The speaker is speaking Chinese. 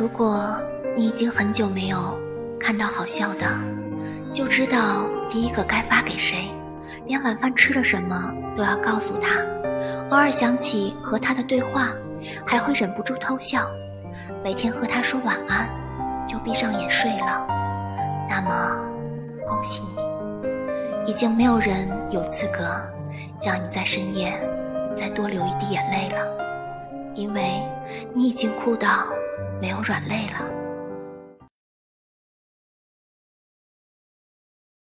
如果你已经很久没有看到好笑的，就知道第一个该发给谁，连晚饭吃了什么都要告诉他。偶尔想起和他的对话，还会忍不住偷笑。每天和他说晚安，就闭上眼睡了。那么，恭喜你，已经没有人有资格让你在深夜再多流一滴眼泪了，因为你已经哭到没有软肋了。